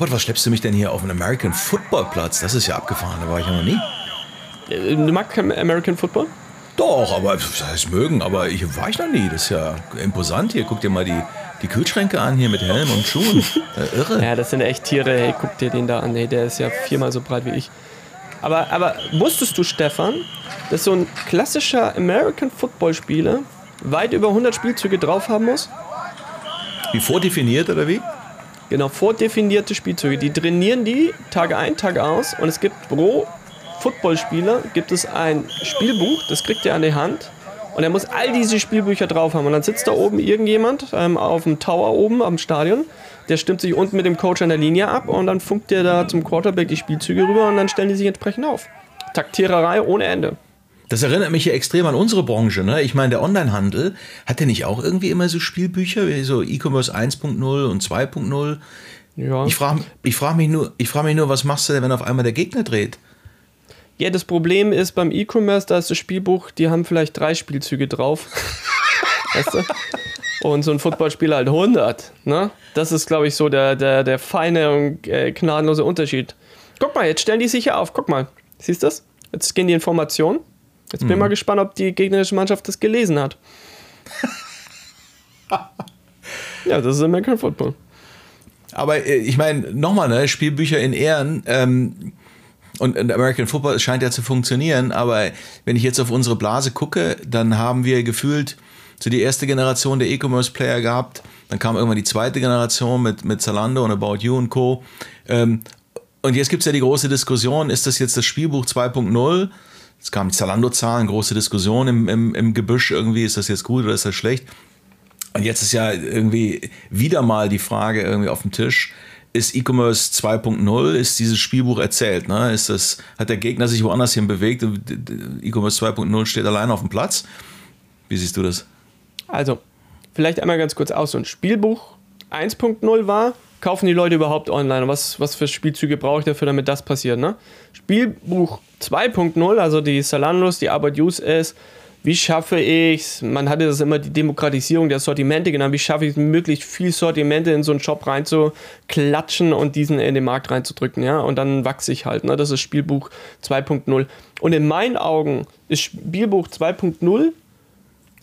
Robert, was schleppst du mich denn hier auf einen American Football Platz? Das ist ja abgefahren, da war ich ja noch nie. Äh, du magst kein American Football? Doch, aber das heißt mögen, aber ich war ich noch nie. Das ist ja imposant hier. Guck dir mal die, die Kühlschränke an hier mit Helm und Schuhen. Äh, irre. Ja, das sind echt Tiere. Hey, guck dir den da an. Hey, der ist ja viermal so breit wie ich. Aber, aber wusstest du, Stefan, dass so ein klassischer American Football Spieler weit über 100 Spielzüge drauf haben muss? Wie vordefiniert oder wie? Genau, vordefinierte Spielzüge. Die trainieren die Tage ein, Tage aus und es gibt pro Footballspieler gibt es ein Spielbuch, das kriegt er an die Hand und er muss all diese Spielbücher drauf haben. Und dann sitzt da oben irgendjemand ähm, auf dem Tower oben am Stadion, der stimmt sich unten mit dem Coach an der Linie ab und dann funkt der da zum Quarterback die Spielzüge rüber und dann stellen die sich entsprechend auf. Taktiererei ohne Ende. Das erinnert mich ja extrem an unsere Branche. Ne? Ich meine, der Onlinehandel, hat der nicht auch irgendwie immer so Spielbücher, wie so E-Commerce 1.0 und 2.0? Ja. Ich frage ich frag mich, nur, frag mich nur, was machst du denn, wenn auf einmal der Gegner dreht? Ja, das Problem ist beim E-Commerce, da ist das Spielbuch, die haben vielleicht drei Spielzüge drauf. weißt du? Und so ein Footballspieler halt 100. Ne? Das ist, glaube ich, so der, der, der feine und äh, gnadenlose Unterschied. Guck mal, jetzt stellen die sich hier auf. Guck mal. Siehst du das? Jetzt gehen die Informationen. Jetzt bin ich mhm. mal gespannt, ob die gegnerische Mannschaft das gelesen hat. ja, das ist American Football. Aber äh, ich meine, nochmal, ne, Spielbücher in Ehren. Ähm, und American Football scheint ja zu funktionieren, aber wenn ich jetzt auf unsere Blase gucke, dann haben wir gefühlt so die erste Generation der E-Commerce-Player gehabt. Dann kam irgendwann die zweite Generation mit, mit Zalando und About You und Co. Ähm, und jetzt gibt es ja die große Diskussion, ist das jetzt das Spielbuch 2.0? Es kamen Zalando-Zahlen, große Diskussion im, im, im Gebüsch irgendwie, ist das jetzt gut oder ist das schlecht? Und jetzt ist ja irgendwie wieder mal die Frage irgendwie auf dem Tisch, ist E-Commerce 2.0, ist dieses Spielbuch erzählt? Ne? Ist das, hat der Gegner sich woanders hin bewegt? E-Commerce 2.0 steht allein auf dem Platz. Wie siehst du das? Also, vielleicht einmal ganz kurz aus. So ein Spielbuch 1.0 war, kaufen die Leute überhaupt online? Was, was für Spielzüge brauche ich dafür, damit das passiert? Ne? Spielbuch 2.0, also die Salandos, die Arbeit Use ist, wie schaffe ich es, man hatte das immer die Demokratisierung der Sortimente genannt, wie schaffe ich es, möglichst viel Sortimente in so einen Shop reinzuklatschen und diesen in den Markt reinzudrücken, ja, und dann wachse ich halt, ne? das ist Spielbuch 2.0. Und in meinen Augen ist Spielbuch 2.0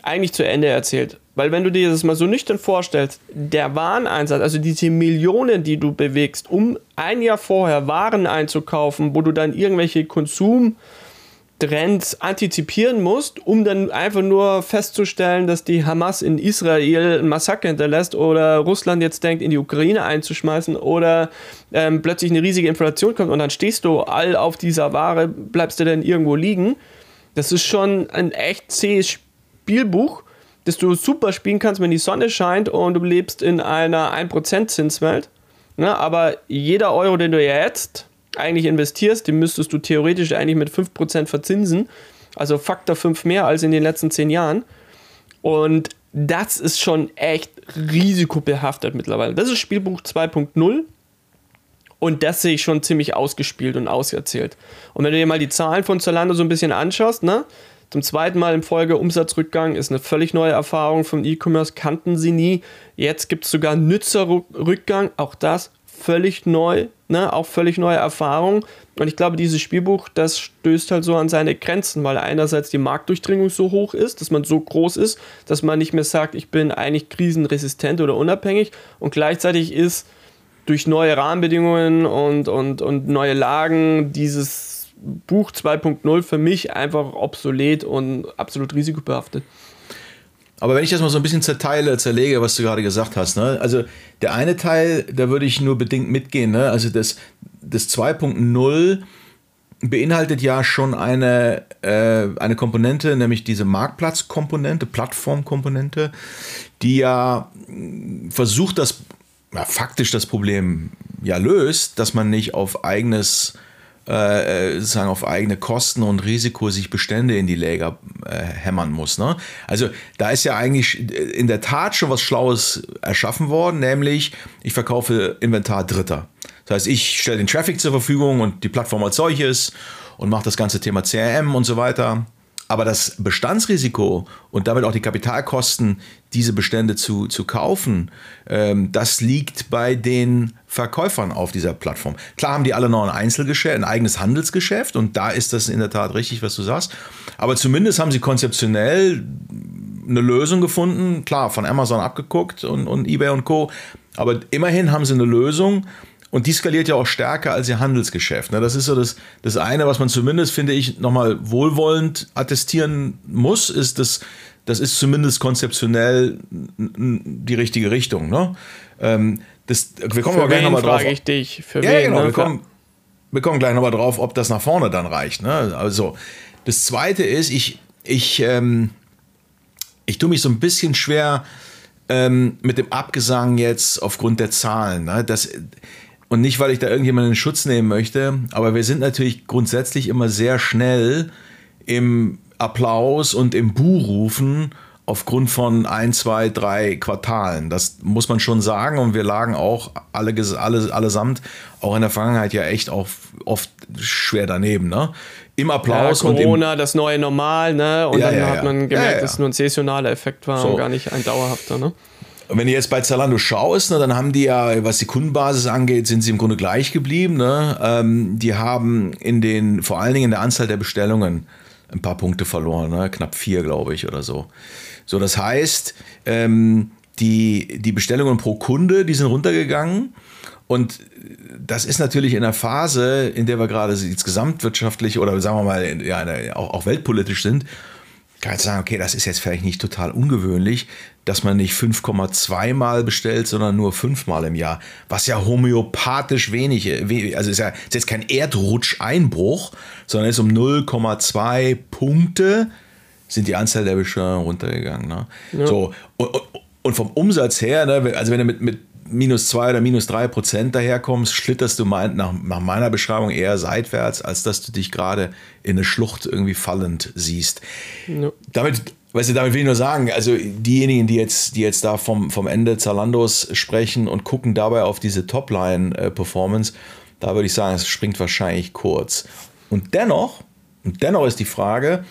eigentlich zu Ende erzählt. Weil wenn du dir das mal so nüchtern vorstellst, der Wareneinsatz, also diese Millionen, die du bewegst, um ein Jahr vorher Waren einzukaufen, wo du dann irgendwelche Konsumtrends antizipieren musst, um dann einfach nur festzustellen, dass die Hamas in Israel ein Massaker hinterlässt oder Russland jetzt denkt, in die Ukraine einzuschmeißen oder ähm, plötzlich eine riesige Inflation kommt und dann stehst du all auf dieser Ware, bleibst du dann irgendwo liegen. Das ist schon ein echt zähes Spielbuch das du super spielen kannst, wenn die Sonne scheint und du lebst in einer 1% Zinswelt. Ne? Aber jeder Euro, den du jetzt eigentlich investierst, den müsstest du theoretisch eigentlich mit 5% verzinsen. Also Faktor 5 mehr als in den letzten 10 Jahren. Und das ist schon echt risikobehaftet mittlerweile. Das ist Spielbuch 2.0. Und das sehe ich schon ziemlich ausgespielt und auserzählt. Und wenn du dir mal die Zahlen von Zalando so ein bisschen anschaust, ne, zum zweiten Mal in Folge Umsatzrückgang ist eine völlig neue Erfahrung vom E-Commerce, kannten sie nie. Jetzt gibt es sogar Nutzerrückgang, auch das völlig neu, ne? auch völlig neue Erfahrung. Und ich glaube, dieses Spielbuch, das stößt halt so an seine Grenzen, weil einerseits die Marktdurchdringung so hoch ist, dass man so groß ist, dass man nicht mehr sagt, ich bin eigentlich krisenresistent oder unabhängig. Und gleichzeitig ist durch neue Rahmenbedingungen und, und, und neue Lagen dieses Buch 2.0 für mich einfach obsolet und absolut risikobehaftet. Aber wenn ich das mal so ein bisschen zerteile, zerlege, was du gerade gesagt hast, ne? also der eine Teil, da würde ich nur bedingt mitgehen, ne? also das, das 2.0 beinhaltet ja schon eine, äh, eine Komponente, nämlich diese Marktplatzkomponente, Plattformkomponente, die ja versucht, das ja, faktisch das Problem ja löst, dass man nicht auf eigenes äh, sozusagen auf eigene Kosten und Risiko sich Bestände in die Läger äh, hämmern muss. Ne? Also da ist ja eigentlich in der Tat schon was Schlaues erschaffen worden, nämlich ich verkaufe Inventar Dritter. Das heißt, ich stelle den Traffic zur Verfügung und die Plattform als solches und mache das ganze Thema CRM und so weiter. Aber das Bestandsrisiko und damit auch die Kapitalkosten, diese Bestände zu, zu kaufen, ähm, das liegt bei den Verkäufern auf dieser Plattform. Klar haben die alle noch ein Einzelgeschäft, ein eigenes Handelsgeschäft und da ist das in der Tat richtig, was du sagst. Aber zumindest haben sie konzeptionell eine Lösung gefunden, klar, von Amazon abgeguckt und, und eBay und Co. Aber immerhin haben sie eine Lösung, und die skaliert ja auch stärker als ihr Handelsgeschäft. Ne? Das ist so das, das eine, was man zumindest, finde ich, nochmal wohlwollend attestieren muss, ist, dass das ist zumindest konzeptionell die richtige Richtung. Ne? Ähm, das, wir kommen aber gleich nochmal drauf. frage ich dich. Für ja, wen, genau. Ne? Wir, kommen, wir kommen gleich nochmal drauf, ob das nach vorne dann reicht. Ne? Also, das zweite ist, ich, ich, ähm, ich tue mich so ein bisschen schwer ähm, mit dem Abgesang jetzt aufgrund der Zahlen. Ne? Das, und nicht, weil ich da irgendjemanden in Schutz nehmen möchte, aber wir sind natürlich grundsätzlich immer sehr schnell im Applaus und im Buhrufen aufgrund von ein, zwei, drei Quartalen. Das muss man schon sagen. Und wir lagen auch alle, alle, allesamt auch in der Vergangenheit ja echt auch oft schwer daneben. Ne? Im Applaus. Ja, Corona, und im, das neue Normal, ne? Und ja, dann ja, hat man gemerkt, dass es nur ein saisonaler Effekt war so. und gar nicht ein dauerhafter, ne? Und wenn du jetzt bei Zalando schaust, ne, dann haben die ja, was die Kundenbasis angeht, sind sie im Grunde gleich geblieben. Ne? Ähm, die haben in den, vor allen Dingen in der Anzahl der Bestellungen ein paar Punkte verloren, ne? knapp vier, glaube ich, oder so. So, das heißt, ähm, die, die Bestellungen pro Kunde, die sind runtergegangen. Und das ist natürlich in der Phase, in der wir gerade jetzt gesamtwirtschaftlich oder sagen wir mal ja, auch, auch weltpolitisch sind, kann ich sagen, okay, das ist jetzt vielleicht nicht total ungewöhnlich, dass man nicht 5,2 Mal bestellt, sondern nur 5 Mal im Jahr, was ja homöopathisch wenig, also ist ja ist jetzt kein Erdrutscheinbruch, sondern ist um 0,2 Punkte sind die Anzahl der Bestellungen runtergegangen. Ne? Ja. So, und, und, vom Umsatz her, ne, also wenn du mit, mit minus zwei oder minus drei Prozent daherkommst, schlitterst du mein, nach, nach, meiner Beschreibung eher seitwärts, als dass du dich gerade in eine Schlucht irgendwie fallend siehst. Ja. Damit, weißt du, damit will ich nur sagen, also diejenigen, die jetzt, die jetzt da vom, vom Ende Zalandos sprechen und gucken dabei auf diese Topline-Performance, da würde ich sagen, es springt wahrscheinlich kurz. Und dennoch, und dennoch ist die Frage,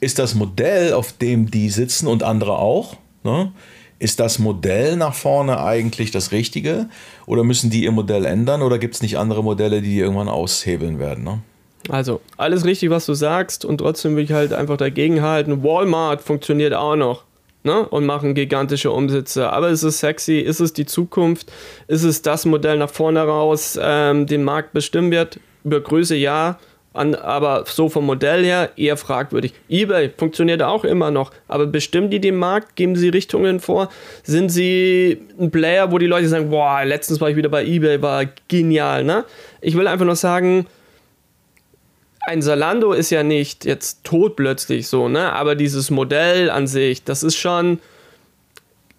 ist das Modell, auf dem die sitzen und andere auch, ne, ist das Modell nach vorne eigentlich das Richtige? Oder müssen die ihr Modell ändern? Oder gibt es nicht andere Modelle, die, die irgendwann aushebeln werden? Ne? Also, alles richtig, was du sagst. Und trotzdem will ich halt einfach dagegen halten. Walmart funktioniert auch noch. Ne? Und machen gigantische Umsätze. Aber ist es sexy? Ist es die Zukunft? Ist es das Modell nach vorne raus, ähm, den Markt bestimmen wird? Über Größe ja. An, aber so vom Modell her eher fragwürdig. eBay funktioniert auch immer noch, aber bestimmen die den Markt? Geben sie Richtungen vor? Sind sie ein Player, wo die Leute sagen, boah, letztens war ich wieder bei eBay, war genial, ne? Ich will einfach nur sagen, ein Salando ist ja nicht jetzt tot plötzlich so, ne? Aber dieses Modell an sich, das ist schon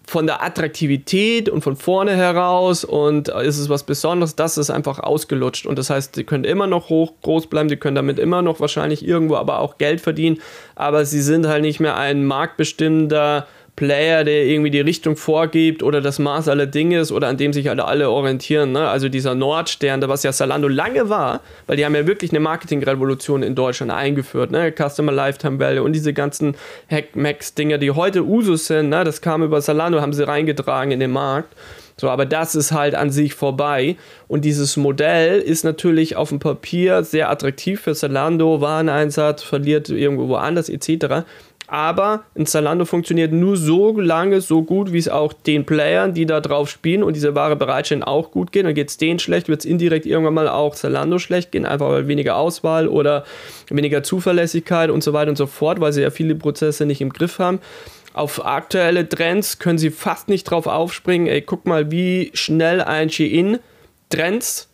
von der Attraktivität und von vorne heraus und ist es was Besonderes, das ist einfach ausgelutscht und das heißt, sie können immer noch hoch groß bleiben, sie können damit immer noch wahrscheinlich irgendwo aber auch Geld verdienen, aber sie sind halt nicht mehr ein marktbestimmender Player, der irgendwie die Richtung vorgibt oder das Maß aller Dinge ist oder an dem sich alle, alle orientieren. Ne? Also dieser Nordstern, was ja Salando lange war, weil die haben ja wirklich eine Marketingrevolution in Deutschland eingeführt. Ne? Customer Lifetime Value und diese ganzen Hack-Max-Dinger, die heute Usus sind, ne? das kam über Salando, haben sie reingetragen in den Markt. So, aber das ist halt an sich vorbei. Und dieses Modell ist natürlich auf dem Papier sehr attraktiv für Zalando, Wareneinsatz, verliert irgendwo woanders etc. Aber ein Zalando funktioniert nur so lange, so gut, wie es auch den Playern, die da drauf spielen und diese Ware bereitstellen, auch gut geht. Dann geht es denen schlecht, wird es indirekt irgendwann mal auch Zalando schlecht gehen, einfach weil weniger Auswahl oder weniger Zuverlässigkeit und so weiter und so fort, weil sie ja viele Prozesse nicht im Griff haben. Auf aktuelle Trends können sie fast nicht drauf aufspringen. Ey, guck mal, wie schnell ein Shein Trends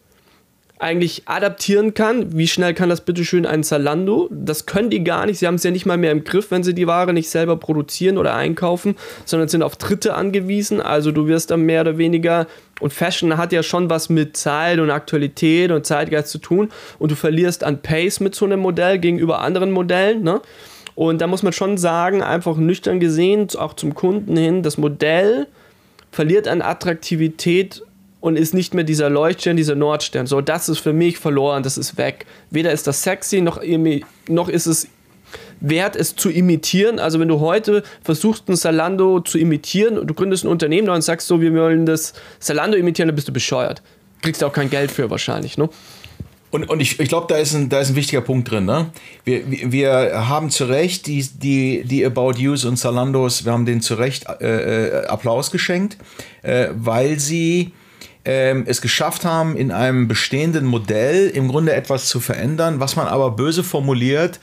eigentlich adaptieren kann. Wie schnell kann das bitte schön ein Zalando? Das können die gar nicht. Sie haben es ja nicht mal mehr im Griff, wenn sie die Ware nicht selber produzieren oder einkaufen, sondern sind auf Dritte angewiesen. Also du wirst dann mehr oder weniger und Fashion hat ja schon was mit Zeit und Aktualität und Zeitgeist zu tun und du verlierst an Pace mit so einem Modell gegenüber anderen Modellen, ne? Und da muss man schon sagen, einfach nüchtern gesehen, auch zum Kunden hin, das Modell verliert an Attraktivität und ist nicht mehr dieser Leuchtstern, dieser Nordstern. So, das ist für mich verloren, das ist weg. Weder ist das sexy, noch, noch ist es wert, es zu imitieren. Also wenn du heute versuchst, ein Salando zu imitieren und du gründest ein Unternehmen und sagst so, wir wollen das Salando imitieren, dann bist du bescheuert. Kriegst du auch kein Geld für wahrscheinlich, ne? Und, und ich, ich glaube, da, ist ein, da ist ein wichtiger Punkt drin. Ne? Wir, wir haben zu Recht die, die, die About Yous und Zalandos, wir haben denen zu Recht äh, äh Applaus geschenkt, äh, weil sie äh, es geschafft haben, in einem bestehenden Modell im Grunde etwas zu verändern, was man aber böse formuliert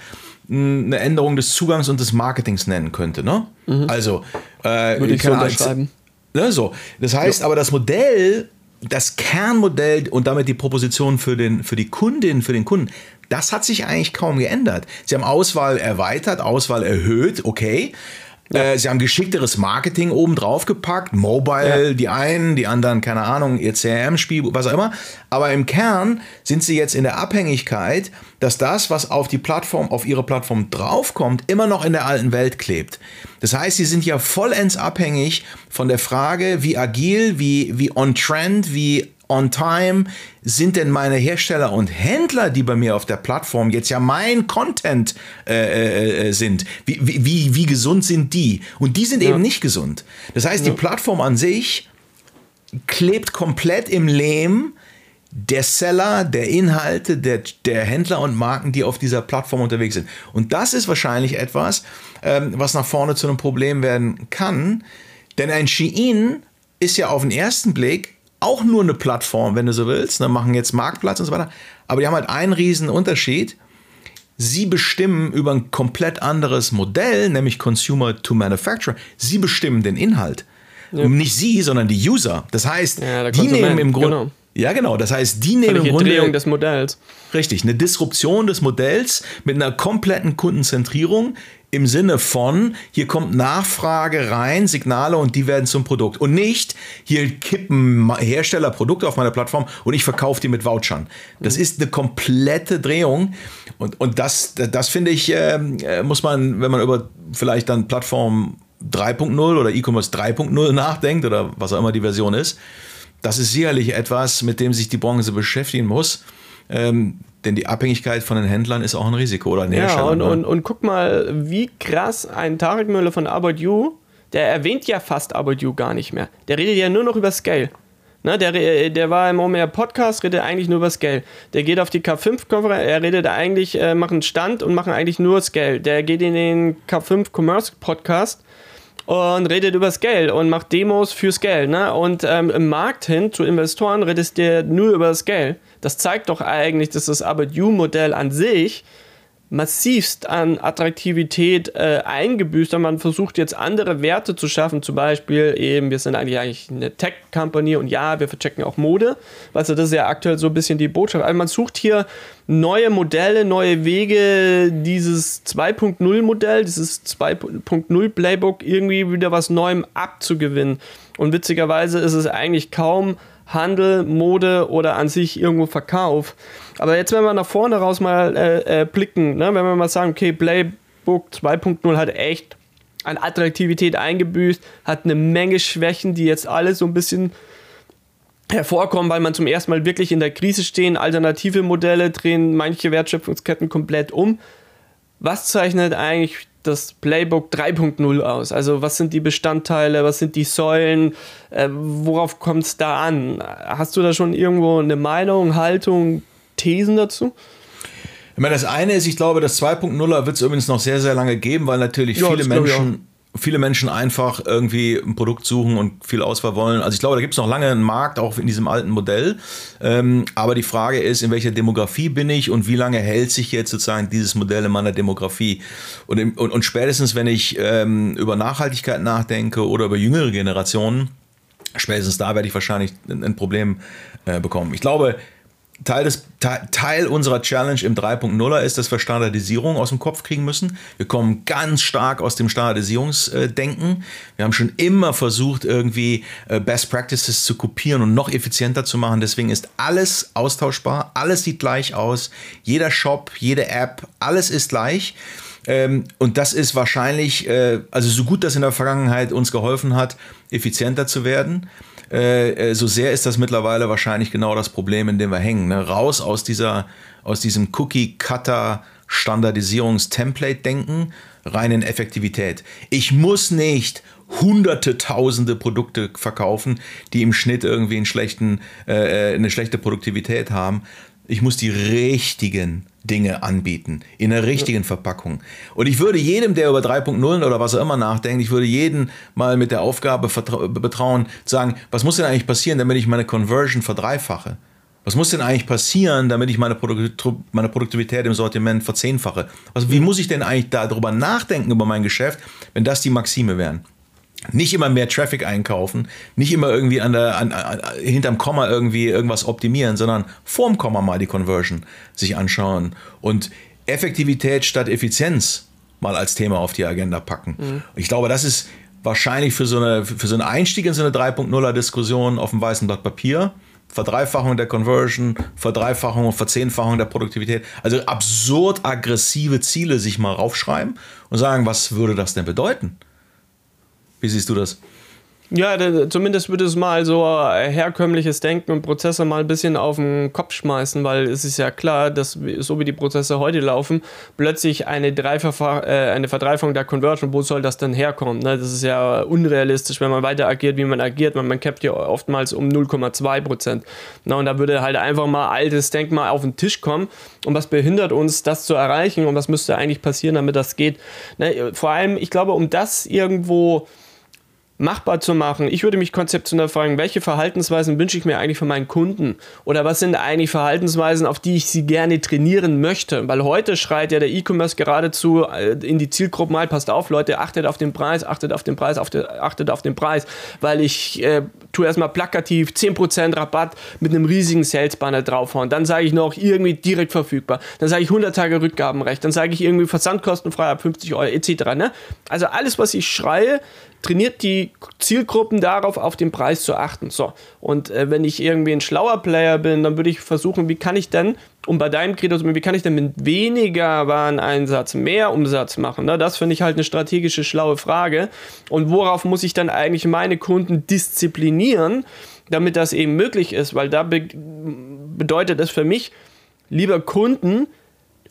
eine Änderung des Zugangs und des Marketings nennen könnte. Ne? Mhm. Also, äh, würde ich so unterschreiben. Ne, so. Das heißt, ja. aber das Modell das Kernmodell und damit die Proposition für, den, für die Kundin, für den Kunden, das hat sich eigentlich kaum geändert. Sie haben Auswahl erweitert, Auswahl erhöht, okay. Ja. Äh, sie haben geschickteres Marketing oben drauf gepackt, Mobile, ja. die einen, die anderen, keine Ahnung, ihr CRM-Spiel, was auch immer. Aber im Kern sind sie jetzt in der Abhängigkeit, dass das, was auf die Plattform, auf ihre Plattform draufkommt, immer noch in der alten Welt klebt. Das heißt, sie sind ja vollends abhängig von der Frage, wie agil, wie, wie on trend, wie on time sind denn meine Hersteller und Händler, die bei mir auf der Plattform jetzt ja mein Content äh, äh, äh sind? Wie, wie, wie gesund sind die? Und die sind ja. eben nicht gesund. Das heißt, ja. die Plattform an sich klebt komplett im Lehm der Seller, der Inhalte, der, der Händler und Marken, die auf dieser Plattform unterwegs sind. Und das ist wahrscheinlich etwas, ähm, was nach vorne zu einem Problem werden kann. Denn ein Shein ist ja auf den ersten Blick auch nur eine Plattform, wenn du so willst. Ne, machen jetzt Marktplatz und so weiter. Aber die haben halt einen riesen Unterschied. Sie bestimmen über ein komplett anderes Modell, nämlich Consumer to Manufacturer. Sie bestimmen den Inhalt. Ja. Nicht sie, sondern die User. Das heißt, ja, die nehmen im Grunde. Genau. Ja, genau. Das heißt, die nehmen im Grunde. Drehung des Modells. Richtig, eine Disruption des Modells mit einer kompletten Kundenzentrierung im Sinne von, hier kommt Nachfrage rein, Signale und die werden zum Produkt. Und nicht, hier kippen Hersteller Produkte auf meiner Plattform und ich verkaufe die mit Vouchern. Das mhm. ist eine komplette Drehung. Und, und das, das finde ich, ähm, äh, muss man, wenn man über vielleicht dann Plattform 3.0 oder E-Commerce 3.0 nachdenkt oder was auch immer die Version ist, das ist sicherlich etwas, mit dem sich die Branche beschäftigen muss. Ähm, denn die Abhängigkeit von den Händlern ist auch ein Risiko oder ein Ja, und, ne? und, und guck mal, wie krass ein Tarek Müller von About You, der erwähnt ja fast About You gar nicht mehr. Der redet ja nur noch über Scale. Ne, der, der war im OMR Podcast, redet eigentlich nur über Scale. Der geht auf die K5-Konferenz, er redet eigentlich, äh, macht einen Stand und machen eigentlich nur Scale. Der geht in den K5 Commerce Podcast und redet über Scale und macht Demos für Scale. Ne? Und ähm, im Markt hin zu Investoren redet der nur über Scale. Das zeigt doch eigentlich, dass das About You-Modell an sich massivst an Attraktivität äh, eingebüßt und man versucht jetzt andere Werte zu schaffen, zum Beispiel eben, wir sind eigentlich, eigentlich eine Tech-Company und ja, wir verchecken auch Mode, also das ist ja aktuell so ein bisschen die Botschaft, also man sucht hier neue Modelle, neue Wege, dieses 2.0 Modell, dieses 2.0 Playbook irgendwie wieder was Neuem abzugewinnen. Und witzigerweise ist es eigentlich kaum Handel, Mode oder an sich irgendwo Verkauf. Aber jetzt, wenn wir nach vorne raus mal äh, äh, blicken, ne, wenn wir mal sagen, okay, Playbook 2.0 hat echt an Attraktivität eingebüßt, hat eine Menge Schwächen, die jetzt alle so ein bisschen hervorkommen, weil man zum ersten Mal wirklich in der Krise stehen, alternative Modelle drehen manche Wertschöpfungsketten komplett um. Was zeichnet eigentlich das Playbook 3.0 aus? Also was sind die Bestandteile, was sind die Säulen, äh, worauf kommt es da an? Hast du da schon irgendwo eine Meinung, Haltung, Thesen dazu? Ich meine, das eine ist, ich glaube, das 2.0er wird es übrigens noch sehr, sehr lange geben, weil natürlich ja, viele Menschen viele Menschen einfach irgendwie ein Produkt suchen und viel Auswahl wollen. Also ich glaube, da gibt es noch lange einen Markt, auch in diesem alten Modell. Ähm, aber die Frage ist, in welcher Demografie bin ich und wie lange hält sich jetzt sozusagen dieses Modell in meiner Demografie? Und, im, und, und, spätestens, wenn ich ähm, über Nachhaltigkeit nachdenke oder über jüngere Generationen, spätestens da werde ich wahrscheinlich ein, ein Problem äh, bekommen. Ich glaube, Teil, des, Teil unserer Challenge im 3.0er ist, dass wir Standardisierung aus dem Kopf kriegen müssen. Wir kommen ganz stark aus dem Standardisierungsdenken. Wir haben schon immer versucht, irgendwie äh, Best Practices zu kopieren und noch effizienter zu machen. Deswegen ist alles austauschbar, alles sieht gleich aus. Jeder Shop, jede App, alles ist gleich. Ähm, und das ist wahrscheinlich, äh, also so gut das in der Vergangenheit uns geholfen hat, effizienter zu werden äh, äh, so sehr ist das mittlerweile wahrscheinlich genau das Problem, in dem wir hängen. Ne? Raus aus dieser, aus diesem Cookie-Cutter Standardisierungs-Template-Denken rein in Effektivität. Ich muss nicht hunderte, tausende Produkte verkaufen, die im Schnitt irgendwie einen schlechten, äh, eine schlechte Produktivität haben. Ich muss die richtigen Dinge anbieten, in der richtigen Verpackung. Und ich würde jedem, der über 3.0 oder was auch immer nachdenkt, ich würde jeden mal mit der Aufgabe betrauen, sagen, was muss denn eigentlich passieren, damit ich meine Conversion verdreifache? Was muss denn eigentlich passieren, damit ich meine, Produkt, meine Produktivität im Sortiment verzehnfache? Also wie muss ich denn eigentlich darüber nachdenken über mein Geschäft, wenn das die Maxime wären? Nicht immer mehr Traffic einkaufen, nicht immer irgendwie an der, an, an, hinterm Komma irgendwie irgendwas optimieren, sondern vorm Komma mal die Conversion sich anschauen und Effektivität statt Effizienz mal als Thema auf die Agenda packen. Mhm. Ich glaube, das ist wahrscheinlich für so, eine, für so einen Einstieg in so eine 3.0er Diskussion auf dem weißen Blatt Papier Verdreifachung der Conversion, Verdreifachung und Verzehnfachung der Produktivität. Also absurd aggressive Ziele sich mal raufschreiben und sagen, was würde das denn bedeuten? Wie siehst du das? Ja, zumindest würde es mal so herkömmliches Denken und Prozesse mal ein bisschen auf den Kopf schmeißen, weil es ist ja klar, dass so wie die Prozesse heute laufen, plötzlich eine, Dreifach, äh, eine Verdreifung der Conversion, wo soll das dann herkommen? Ne? Das ist ja unrealistisch, wenn man weiter agiert, wie man agiert, weil man capt ja oftmals um 0,2 Prozent. und da würde halt einfach mal altes Denken mal auf den Tisch kommen und was behindert uns, das zu erreichen und was müsste eigentlich passieren, damit das geht? Ne? Vor allem, ich glaube, um das irgendwo machbar zu machen. Ich würde mich konzeptionell fragen, welche Verhaltensweisen wünsche ich mir eigentlich von meinen Kunden? Oder was sind eigentlich Verhaltensweisen, auf die ich sie gerne trainieren möchte? Weil heute schreit ja der E-Commerce geradezu äh, in die Zielgruppen mal, passt auf, Leute, achtet auf den Preis, achtet auf den Preis, achtet auf den Preis, weil ich äh, tue erstmal plakativ 10% Rabatt mit einem riesigen Sales-Banner draufhauen. Dann sage ich noch irgendwie direkt verfügbar. Dann sage ich 100 Tage Rückgabenrecht. Dann sage ich irgendwie Versandkostenfrei ab 50 Euro etc. Ne? Also alles, was ich schreie, trainiert die Zielgruppen darauf, auf den Preis zu achten. So, und äh, wenn ich irgendwie ein schlauer Player bin, dann würde ich versuchen, wie kann ich denn, um bei deinem Credo zu wie kann ich denn mit weniger Wareneinsatz mehr Umsatz machen? Ne? Das finde ich halt eine strategische, schlaue Frage. Und worauf muss ich dann eigentlich meine Kunden disziplinieren, damit das eben möglich ist? Weil da be bedeutet es für mich, lieber Kunden,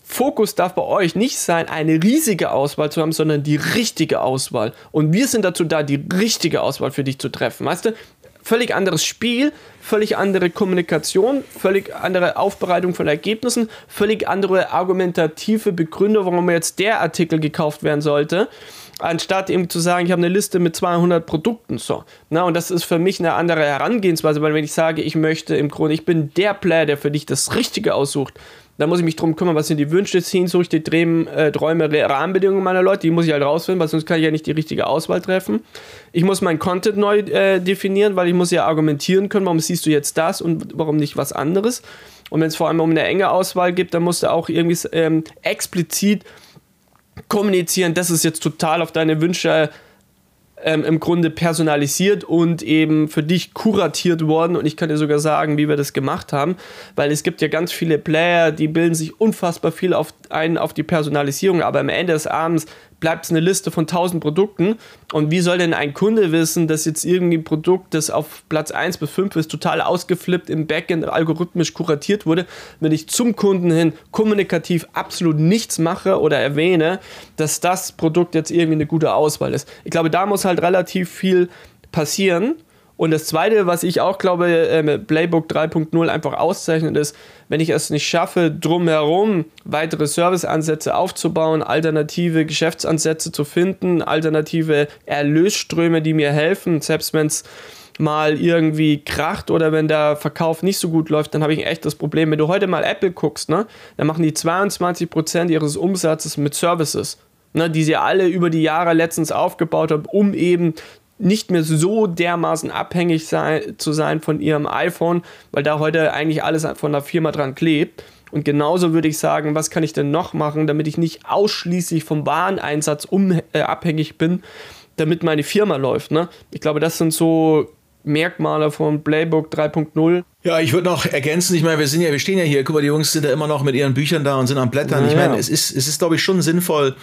Fokus darf bei euch nicht sein, eine riesige Auswahl zu haben, sondern die richtige Auswahl. Und wir sind dazu da, die richtige Auswahl für dich zu treffen. Weißt du, völlig anderes Spiel, völlig andere Kommunikation, völlig andere Aufbereitung von Ergebnissen, völlig andere argumentative Begründung, warum jetzt der Artikel gekauft werden sollte, anstatt eben zu sagen, ich habe eine Liste mit 200 Produkten. So. Na, und das ist für mich eine andere Herangehensweise, weil wenn ich sage, ich möchte im Grunde, ich bin der Player, der für dich das Richtige aussucht, da muss ich mich drum kümmern, was sind die Wünsche, Sehnsüchte, Drehen, äh, Träume, Rahmenbedingungen meiner Leute. Die muss ich halt rausfinden, weil sonst kann ich ja nicht die richtige Auswahl treffen. Ich muss meinen Content neu äh, definieren, weil ich muss ja argumentieren können, warum siehst du jetzt das und warum nicht was anderes. Und wenn es vor allem um eine enge Auswahl geht, dann musst du auch irgendwie ähm, explizit kommunizieren, das ist jetzt total auf deine Wünsche ähm, im Grunde personalisiert und eben für dich kuratiert worden. Und ich kann dir sogar sagen, wie wir das gemacht haben, weil es gibt ja ganz viele Player, die bilden sich unfassbar viel auf, ein auf die Personalisierung, aber am Ende des Abends bleibt es eine Liste von 1000 Produkten. Und wie soll denn ein Kunde wissen, dass jetzt irgendwie ein Produkt, das auf Platz 1 bis 5 ist, total ausgeflippt im Backend algorithmisch kuratiert wurde, wenn ich zum Kunden hin kommunikativ absolut nichts mache oder erwähne, dass das Produkt jetzt irgendwie eine gute Auswahl ist. Ich glaube, da muss halt relativ viel passieren. Und das Zweite, was ich auch glaube, äh, Playbook 3.0 einfach auszeichnet, ist, wenn ich es nicht schaffe, drumherum weitere Serviceansätze aufzubauen, alternative Geschäftsansätze zu finden, alternative Erlösströme, die mir helfen, selbst wenn es mal irgendwie kracht oder wenn der Verkauf nicht so gut läuft, dann habe ich ein echtes Problem. Wenn du heute mal Apple guckst, ne, dann machen die 22% ihres Umsatzes mit Services, ne, die sie alle über die Jahre letztens aufgebaut haben, um eben nicht mehr so dermaßen abhängig sein, zu sein von ihrem iPhone, weil da heute eigentlich alles von der Firma dran klebt. Und genauso würde ich sagen, was kann ich denn noch machen, damit ich nicht ausschließlich vom Wareneinsatz um, äh, abhängig bin, damit meine Firma läuft. Ne? Ich glaube, das sind so Merkmale von Playbook 3.0. Ja, ich würde noch ergänzen, ich meine, wir sind ja, wir stehen ja hier, guck mal, die Jungs sind ja immer noch mit ihren Büchern da und sind am Blättern. Ja, ich meine, ja. es ist, es ist, glaube ich, schon sinnvoll,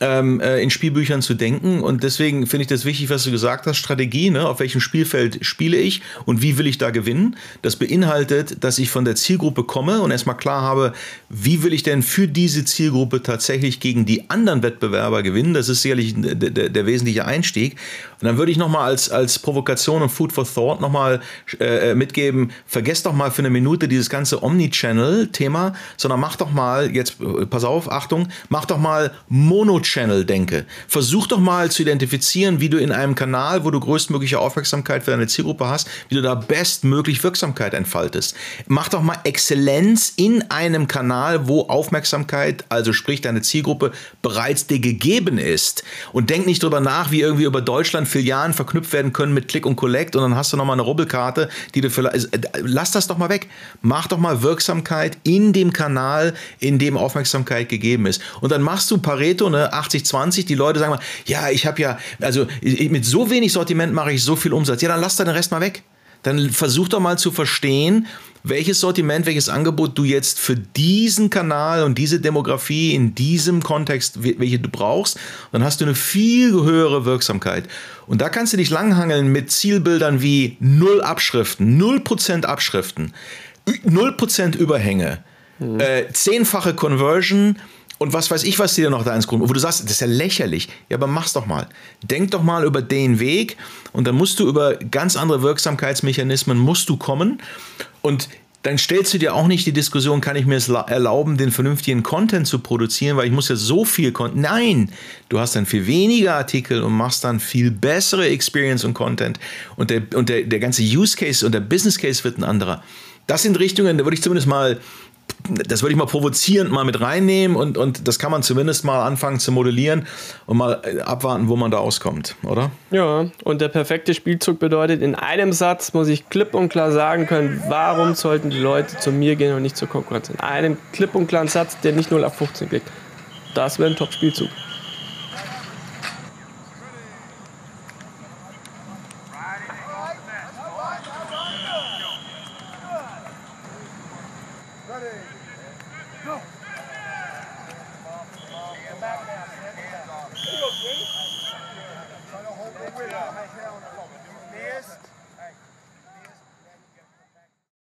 ähm, äh, in Spielbüchern zu denken. Und deswegen finde ich das wichtig, was du gesagt hast. Strategie, ne? auf welchem Spielfeld spiele ich und wie will ich da gewinnen. Das beinhaltet, dass ich von der Zielgruppe komme und erstmal klar habe, wie will ich denn für diese Zielgruppe tatsächlich gegen die anderen Wettbewerber gewinnen. Das ist sicherlich der, wesentliche Einstieg. Und dann würde ich nochmal als, als Provokation und Food for Thought nochmal äh, mitgeben, vergesst doch mal für eine Minute dieses ganze Omnichannel-Thema, sondern mach doch mal, jetzt pass auf, Achtung, mach doch mal Monochannel Channel denke. Versuch doch mal zu identifizieren, wie du in einem Kanal, wo du größtmögliche Aufmerksamkeit für deine Zielgruppe hast, wie du da bestmöglich Wirksamkeit entfaltest. Mach doch mal Exzellenz in einem Kanal, wo Aufmerksamkeit, also sprich deine Zielgruppe, bereits dir gegeben ist. Und denk nicht drüber nach, wie irgendwie über Deutschland Filialen verknüpft werden können mit Click und Collect und dann hast du nochmal eine Rubbelkarte, die du vielleicht. Äh, lass das doch mal weg. Mach doch mal Wirksamkeit in dem Kanal, in dem Aufmerksamkeit gegeben ist. Und dann machst du Pareto, ne, 80-20. Die Leute sagen mal, ja, ich habe ja, also mit so wenig Sortiment mache ich so viel Umsatz. Ja, dann lass da den Rest mal weg. Dann versuch doch mal zu verstehen, welches Sortiment, welches Angebot du jetzt für diesen Kanal und diese Demografie in diesem Kontext, welche du brauchst. Dann hast du eine viel höhere Wirksamkeit. Und da kannst du dich langhangeln mit Zielbildern wie null Abschriften, 0% Abschriften, 0% Überhänge, mhm. äh, zehnfache Conversion, und was weiß ich, was dir noch da ins Grund, wo du sagst, das ist ja lächerlich. Ja, aber mach's doch mal. Denk doch mal über den Weg und dann musst du über ganz andere Wirksamkeitsmechanismen musst du kommen und dann stellst du dir auch nicht die Diskussion, kann ich mir es erlauben, den vernünftigen Content zu produzieren, weil ich muss ja so viel Content. Nein, du hast dann viel weniger Artikel und machst dann viel bessere Experience und Content und der, und der, der ganze Use Case und der Business Case wird ein anderer. Das sind Richtungen, da würde ich zumindest mal das würde ich mal provozierend mal mit reinnehmen und, und das kann man zumindest mal anfangen zu modellieren und mal äh, abwarten, wo man da auskommt, oder? Ja, und der perfekte Spielzug bedeutet, in einem Satz muss ich klipp und klar sagen können, warum sollten die Leute zu mir gehen und nicht zur Konkurrenz. In einem klipp und klaren Satz, der nicht 0 auf 15 kriegt. Das wäre ein Top-Spielzug.